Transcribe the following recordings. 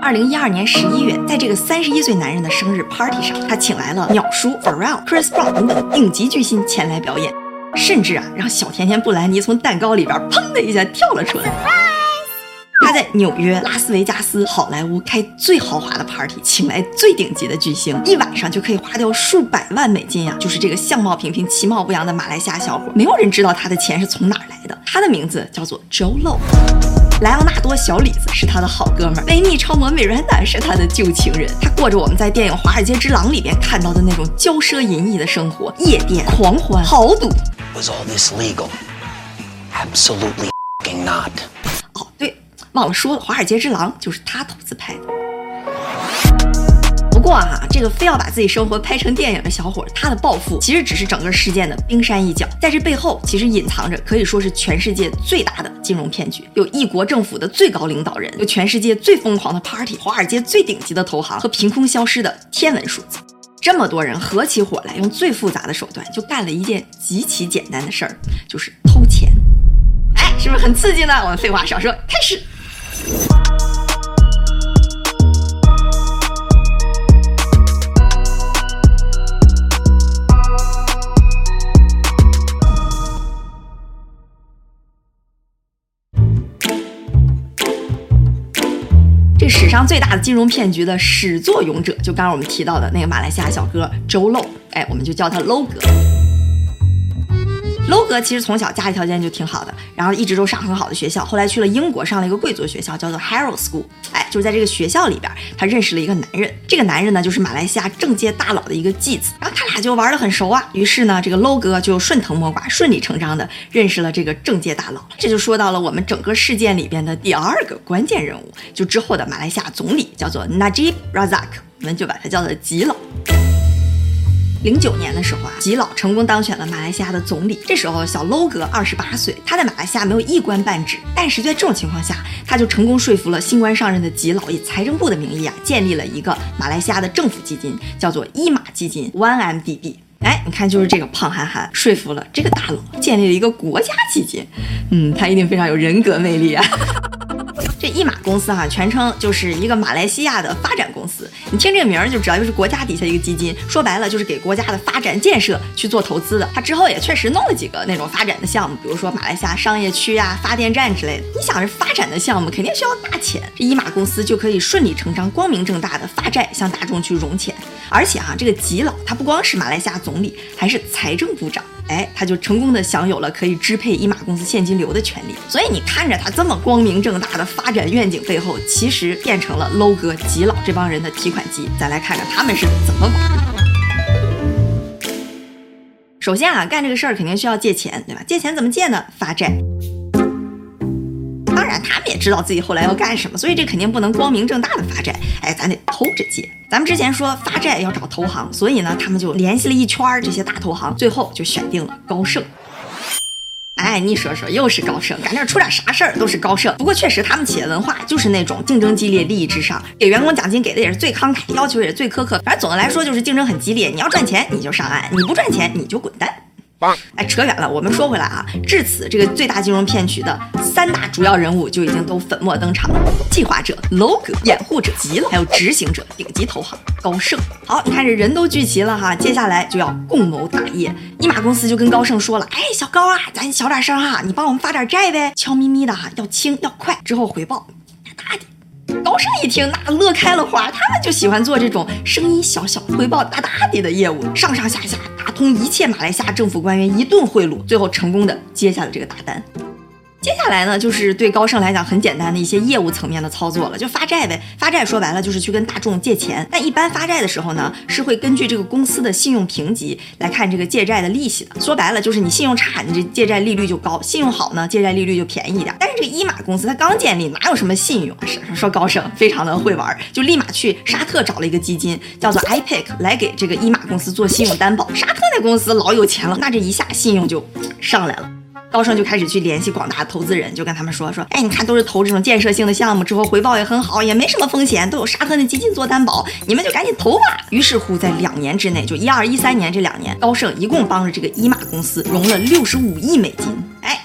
二零一二年十一月，在这个三十一岁男人的生日 party 上，他请来了鸟叔、Pharrell、Chris Brown 等等顶级巨星前来表演，甚至啊，让小甜甜布兰妮从蛋糕里边砰的一下跳了出来。他在纽约、拉斯维加斯、好莱坞开最豪华的 party，请来最顶级的巨星，一晚上就可以花掉数百万美金呀！就是这个相貌平平、其貌不扬的马来西亚小伙，没有人知道他的钱是从哪儿来的。他的名字叫做 Joe Lo。莱昂纳多·小李子是他的好哥们儿，维密超模美瑞娜是他的旧情人。他过着我们在电影《华尔街之狼》里边看到的那种骄奢淫逸的生活，夜店狂欢、豪赌。Was all this legal? Absolutely not. 哦，对，忘了说了，《华尔街之狼》就是他投资拍的。不过啊，这个非要把自己生活拍成电影的小伙，他的暴富其实只是整个事件的冰山一角，在这背后其实隐藏着可以说是全世界最大的金融骗局，有一国政府的最高领导人，有全世界最疯狂的 party，华尔街最顶级的投行和凭空消失的天文数字，这么多人合起伙来，用最复杂的手段就干了一件极其简单的事儿，就是偷钱。哎，是不是很刺激呢？我们废话少说，开始。最大的金融骗局的始作俑者，就刚刚我们提到的那个马来西亚小哥周漏，哎，我们就叫他露哥。Low 哥其实从小家里条件就挺好的，然后一直都上很好的学校，后来去了英国上了一个贵族学校，叫做 Harrow School。哎，就是在这个学校里边，他认识了一个男人，这个男人呢就是马来西亚政界大佬的一个继子，然后他俩就玩得很熟啊。于是呢，这个 Low 哥就顺藤摸瓜，顺理成章的认识了这个政界大佬。这就说到了我们整个事件里边的第二个关键人物，就之后的马来西亚总理，叫做 Najib Razak，我们就把他叫做吉老。零九年的时候啊，吉老成功当选了马来西亚的总理。这时候小 Low 哥二十八岁，他在马来西亚没有一官半职，但是在这种情况下，他就成功说服了新官上任的吉老，以财政部的名义啊，建立了一个马来西亚的政府基金，叫做一马基金 （OneMDB）。哎，你看，就是这个胖憨憨说服了这个大佬，建立了一个国家基金。嗯，他一定非常有人格魅力啊。这一马公司哈、全称就是一个马来西亚的发展公司。你听这个名儿就知道，又是国家底下一个基金，说白了就是给国家的发展建设去做投资的。他之后也确实弄了几个那种发展的项目，比如说马来西亚商业区啊、发电站之类的。你想，这发展的项目肯定需要大钱，这一马公司就可以顺理成章、光明正大的发债向大众去融钱。而且哈、这个吉老他不光是马来西亚总理，还是财政部长。哎，他就成功的享有了可以支配一马公司现金流的权利。所以你看着他这么光明正大的发展愿景背后，其实变成了 Low 哥、吉老这帮人的提款机。再来看看他们是怎么玩的。首先啊，干这个事儿肯定需要借钱，对吧？借钱怎么借呢？发债。当然，他们也知道自己后来要干什么，所以这肯定不能光明正大的发债。哎，咱得偷着借。咱们之前说发债要找投行，所以呢，他们就联系了一圈儿这些大投行，最后就选定了高盛。哎，你说说，又是高盛，赶这儿出点啥事儿都是高盛。不过确实，他们企业文化就是那种竞争激烈、利益至上，给员工奖金给的也是最慷慨，要求也是最苛刻。反正总的来说就是竞争很激烈，你要赚钱你就上岸，你不赚钱你就滚蛋。哎，扯远了，我们说回来啊，至此这个最大金融骗局的三大主要人物就已经都粉墨登场了：计划者 Logo、掩护者吉了，还有执行者顶级投行高盛。好，你看这人都聚齐了哈，接下来就要共谋大业。一马公司就跟高盛说了：“哎，小高啊，咱小点声哈，你帮我们发点债呗，悄咪咪的哈，要轻要快，之后回报。”高盛一听，那乐开了花，他们就喜欢做这种声音小小、回报大大的的业务，上上下下打通一切马来西亚政府官员一顿贿赂，最后成功的接下了这个大单。接下来呢，就是对高盛来讲很简单的一些业务层面的操作了，就发债呗。发债说白了就是去跟大众借钱。但一般发债的时候呢，是会根据这个公司的信用评级来看这个借债的利息的。说白了就是你信用差，你这借债利率就高；信用好呢，借债利率就便宜一点。但是这个一马公司它刚建立，哪有什么信用？是说高盛非常的会玩，就立马去沙特找了一个基金，叫做 IPIC 来给这个一马公司做信用担保。沙特那公司老有钱了，那这一下信用就上来了。高盛就开始去联系广大投资人，就跟他们说说，哎，你看都是投这种建设性的项目，之后回报也很好，也没什么风险，都有沙特的基金做担保，你们就赶紧投吧。于是乎，在两年之内，就一二一三年这两年，高盛一共帮着这个伊马公司融了六十五亿美金。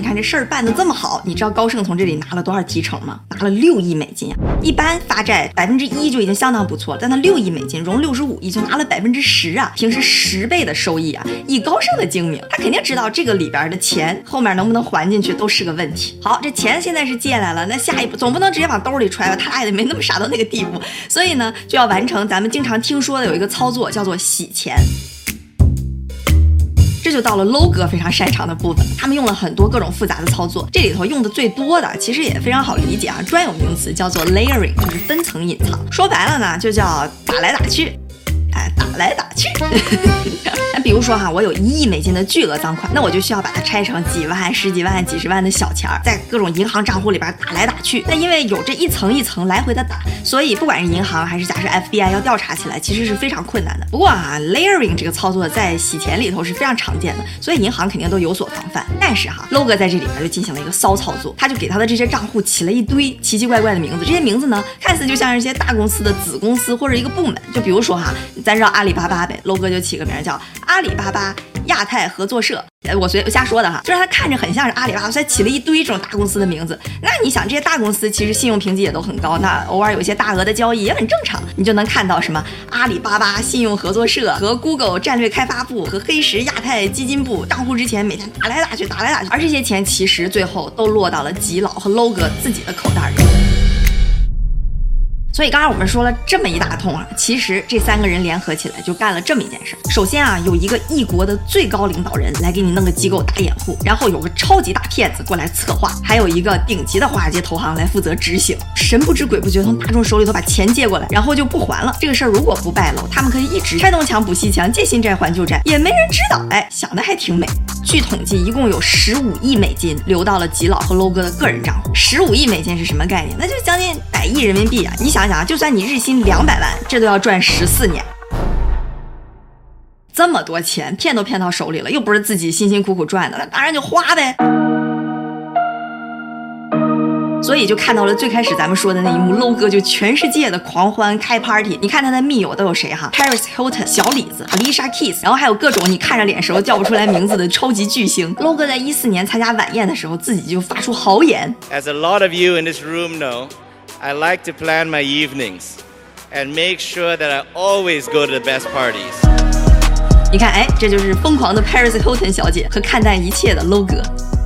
你看这事儿办得这么好，你知道高盛从这里拿了多少提成吗？拿了六亿美金啊！一般发债百分之一就已经相当不错了，但他六亿美金融六十五亿就拿了百分之十啊，平时十倍的收益啊！以高盛的精明，他肯定知道这个里边的钱后面能不能还进去都是个问题。好，这钱现在是借来了，那下一步总不能直接往兜里揣吧？他俩也没那么傻到那个地步，所以呢，就要完成咱们经常听说的有一个操作，叫做洗钱。就到了 LOGO 非常擅长的部分，他们用了很多各种复杂的操作，这里头用的最多的其实也非常好理解啊，专有名词叫做 layering，就是分层隐藏。说白了呢，就叫打来打去。打来打去。那比如说哈，我有一亿美金的巨额赃款，那我就需要把它拆成几万、十几万、几十万的小钱儿，在各种银行账户里边打来打去。那因为有这一层一层来回的打，所以不管是银行还是假设 FBI 要调查起来，其实是非常困难的。不过啊，layering 这个操作在洗钱里头是非常常见的，所以银行肯定都有所防范。但是哈，LO 哥在这里边就进行了一个骚操作，他就给他的这些账户起了一堆奇奇怪怪的名字，这些名字呢，看似就像是一些大公司的子公司或者一个部门。就比如说哈。咱知道阿阿里巴巴呗，LO 哥就起个名叫阿里巴巴亚太合作社。哎，我随瞎说的哈，就是他看着很像是阿里巴巴，他起了一堆这种大公司的名字。那你想，这些大公司其实信用评级也都很高，那偶尔有一些大额的交易也很正常。你就能看到什么阿里巴巴信用合作社和 Google 战略开发部和黑石亚太基金部账户之前每天打来打去，打来打去，而这些钱其实最后都落到了吉老和 LO 哥自己的口袋里。所以刚才我们说了这么一大通啊，其实这三个人联合起来就干了这么一件事儿。首先啊，有一个异国的最高领导人来给你弄个机构打掩护，然后有个超级大骗子过来策划，还有一个顶级的华尔街投行来负责执行。神不知鬼不觉从大众手里头把钱借过来，然后就不还了。这个事儿如果不败露，他们可以一直拆东墙补西墙，借新债还旧债，也没人知道。哎，想的还挺美。据统计，一共有十五亿美金流到了吉老和 LO 哥的个人账户。十五亿美金是什么概念？那就将近百亿人民币啊！你想想，就算你日薪两百万，这都要赚十四年。这么多钱骗都骗到手里了，又不是自己辛辛苦苦赚的，那当然就花呗。所以就看到了最开始咱们说的那一幕，LO 哥就全世界的狂欢开 party。你看他的密友都有谁哈？Paris Hilton、小李子、Alicia Keys，然后还有各种你看着脸熟叫不出来名字的超级巨星。LO 哥在一四年参加晚宴的时候，自己就发出豪言：As a lot of you in this room know, I like to plan my evenings and make sure that I always go to the best parties。你看，哎，这就是疯狂的 Paris Hilton 小姐和看淡一切的 LO 哥。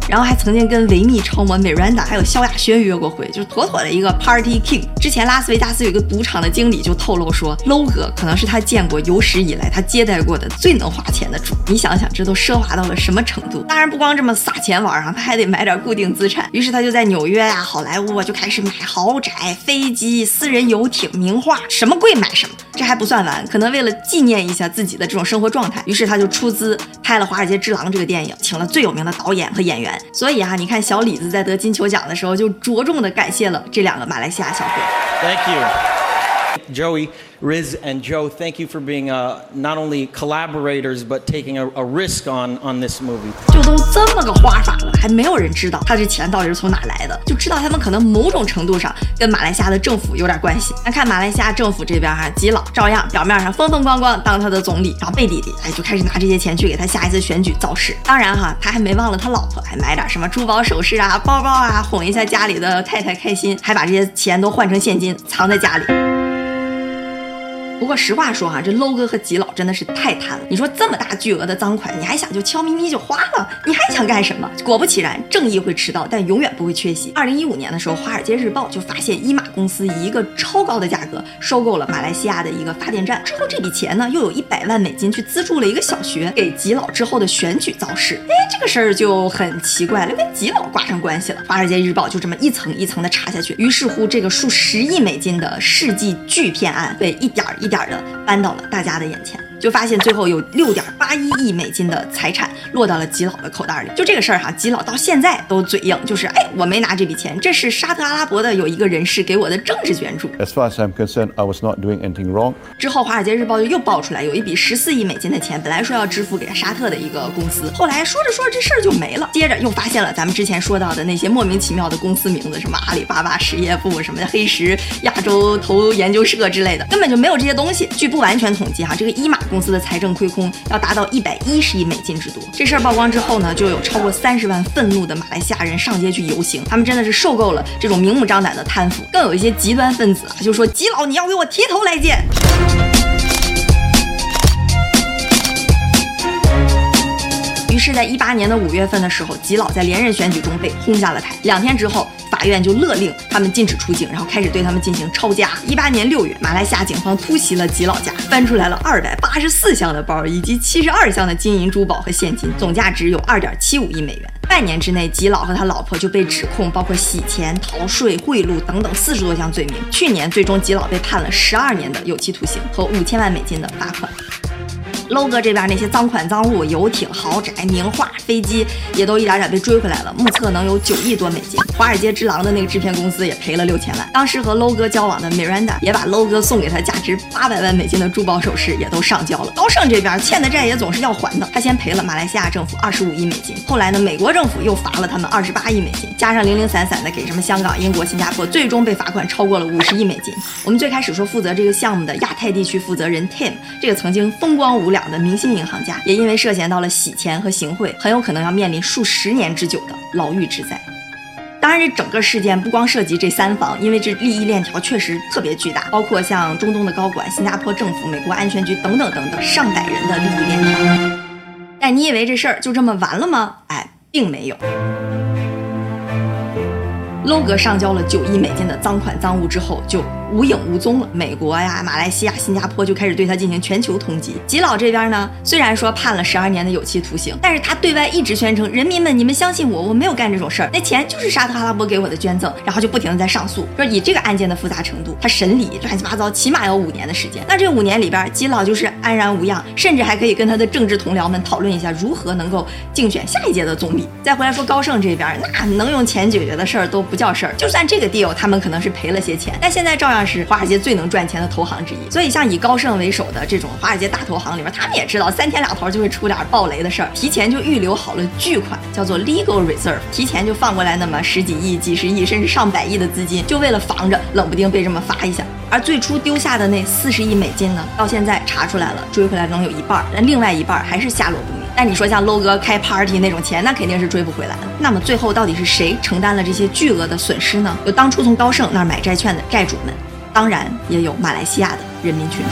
然后还曾经跟维密超模 Miranda 还有萧亚轩约过会，就是妥妥的一个 Party King。之前拉斯维加斯有一个赌场的经理就透露说，LO 哥可能是他见过有史以来他接待过的最能花钱的主。你想想，这都奢华到了什么程度？当然不光这么撒钱玩啊，他还得买点固定资产。于是他就在纽约呀、好莱坞啊就开始买豪宅、飞机、私人游艇、名画，什么贵买什么。这还不算完，可能为了纪念一下自己的这种生活状态，于是他就出资拍了《华尔街之狼》这个电影，请了最有名的导演和演员。所以啊，你看小李子在得金球奖的时候，就着重的感谢了这两个马来西亚小哥。Thank you, Joey. Riz and Joe, thank you for being uh, not only collaborators but taking a, a risk on on this movie. 就都这么个花法了，还没有人知道他这钱到底是从哪来的，就知道他们可能某种程度上跟马来西亚的政府有点关系。那看马来西亚政府这边哈，基佬照样表面上风风光光当他的总理，然后背地里哎就开始拿这些钱去给他下一次选举造势。当然哈，他还没忘了他老婆，还买点什么珠宝首饰啊、包包啊，哄一下家里的太太开心，还把这些钱都换成现金藏在家里。不过实话说哈，这 LO 哥和吉老真的是太贪了。你说这么大巨额的赃款，你还想就悄咪咪就花了？你还想干什么？果不其然，正义会迟到，但永远不会缺席。二零一五年的时候，《华尔街日报》就发现伊玛公司以一个超高的价格收购了马来西亚的一个发电站。之后这笔钱呢，又有一百万美金去资助了一个小学，给吉老之后的选举造势。哎，这个事儿就很奇怪了，跟吉老挂上关系了。《华尔街日报》就这么一层一层的查下去，于是乎这个数十亿美金的世纪巨骗案被一点一。一点的搬到了大家的眼前。就发现最后有六点八一亿美金的财产落到了吉老的口袋里。就这个事儿哈，吉老到现在都嘴硬，就是哎，我没拿这笔钱，这是沙特阿拉伯的有一个人士给我的政治捐助。As far as I'm concerned, I was not doing anything wrong. 之后，《华尔街日报》就又爆出来，有一笔十四亿美金的钱，本来说要支付给沙特的一个公司，后来说着说着这事儿就没了。接着又发现了咱们之前说到的那些莫名其妙的公司名字，什么阿里巴巴实业部、什么黑石亚洲投研究社之类的，根本就没有这些东西。据不完全统计哈，这个伊玛公司的财政亏空要达到一百一十亿美金之多。这事儿曝光之后呢，就有超过三十万愤怒的马来西亚人上街去游行，他们真的是受够了这种明目张胆的贪腐。更有一些极端分子啊，就说吉老你要给我提头来见。是，在一八年的五月份的时候，吉老在连任选举中被轰下了台。两天之后，法院就勒令他们禁止出境，然后开始对他们进行抄家。一八年六月，马来西亚警方突袭了吉老家，翻出来了二百八十四箱的包，以及七十二箱的金银珠宝和现金，总价值有二点七五亿美元。半年之内，吉老和他老婆就被指控包括洗钱、逃税、贿赂等等四十多项罪名。去年，最终吉老被判了十二年的有期徒刑和五千万美金的罚款。Low 哥这边那些赃款赃物、游艇、豪宅、名画、飞机，也都一点点被追回来了，目测能有九亿多美金。华尔街之狼的那个制片公司也赔了六千万。当时和 low 哥交往的 Miranda 也把 low 哥送给他价值八百万美金的珠宝首饰也都上交了。高盛这边欠的债也总是要还的，他先赔了马来西亚政府二十五亿美金，后来呢，美国政府又罚了他们二十八亿美金，加上零零散散的给什么香港、英国、新加坡，最终被罚款超过了五十亿美金。我们最开始说负责这个项目的亚太地区负责人 Tim，这个曾经风光无量两的明星银行家，也因为涉嫌到了洗钱和行贿，很有可能要面临数十年之久的牢狱之灾。当然，这整个事件不光涉及这三方，因为这利益链条确实特别巨大，包括像中东的高管、新加坡政府、美国安全局等等等等上百人的利益链条。但你以为这事儿就这么完了吗？哎，并没有。low 哥上交了九亿美金的赃款赃物之后，就无影无踪了。美国呀、马来西亚、新加坡就开始对他进行全球通缉。吉老这边呢，虽然说判了十二年的有期徒刑，但是他对外一直宣称：“人民们，你们相信我，我没有干这种事儿，那钱就是沙特阿拉伯给我的捐赠。”然后就不停的在上诉，说以这个案件的复杂程度，他审理乱七八糟，起码要五年的时间。那这五年里边，吉老就是安然无恙，甚至还可以跟他的政治同僚们讨论一下如何能够竞选下一届的总理。再回来说高盛这边，那能用钱解决的事儿都不叫事儿，就算这个 deal 他们可能是赔了些钱，但现在照样是华尔街最能赚钱的投行之一。所以像以高盛为首的这种华尔街大投行里边，他们也知道三天两头就会出点暴雷的事儿，提前就预留好了巨款，叫做 legal reserve，提前就放过来那么十几亿、几十亿甚至上百亿的资金，就为了防着冷不丁被这么罚一下。而最初丢下的那四十亿美金呢，到现在查出来了，追回来能有一半，但另外一半还是下落不明。但你说像 low 哥开 party 那种钱，那肯定是追不回来的。那么最后到底是谁承担了这些巨额的损失呢？有当初从高盛那儿买债券的债主们，当然也有马来西亚的人民群众。